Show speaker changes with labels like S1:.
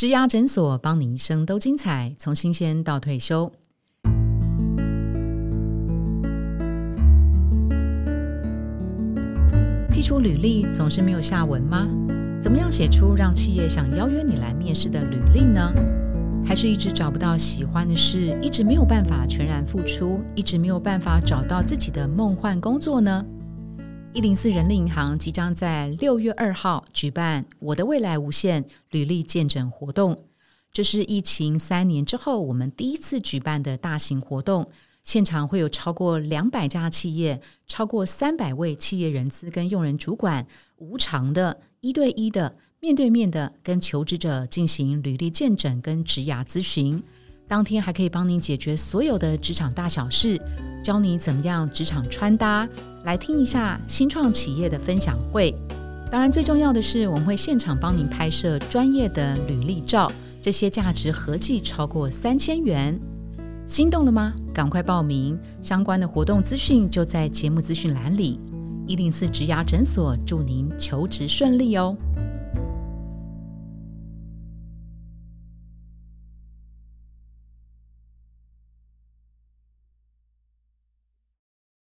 S1: 植牙诊所，帮你一生都精彩，从新鲜到退休。寄出履历总是没有下文吗？怎么样写出让企业想邀约你来面试的履历呢？还是一直找不到喜欢的事，一直没有办法全然付出，一直没有办法找到自己的梦幻工作呢？一零四人力银行即将在六月二号举办“我的未来无限”履历见证活动，这是疫情三年之后我们第一次举办的大型活动。现场会有超过两百家企业，超过三百位企业人资跟用人主管，无偿的、一对一的、面对面的跟求职者进行履历见证跟职涯咨询。当天还可以帮您解决所有的职场大小事，教你怎么样职场穿搭。来听一下新创企业的分享会。当然，最重要的是我们会现场帮您拍摄专业的履历照，这些价值合计超过三千元。心动了吗？赶快报名！相关的活动资讯就在节目资讯栏里。一零四植牙诊所，祝您求职顺利哦。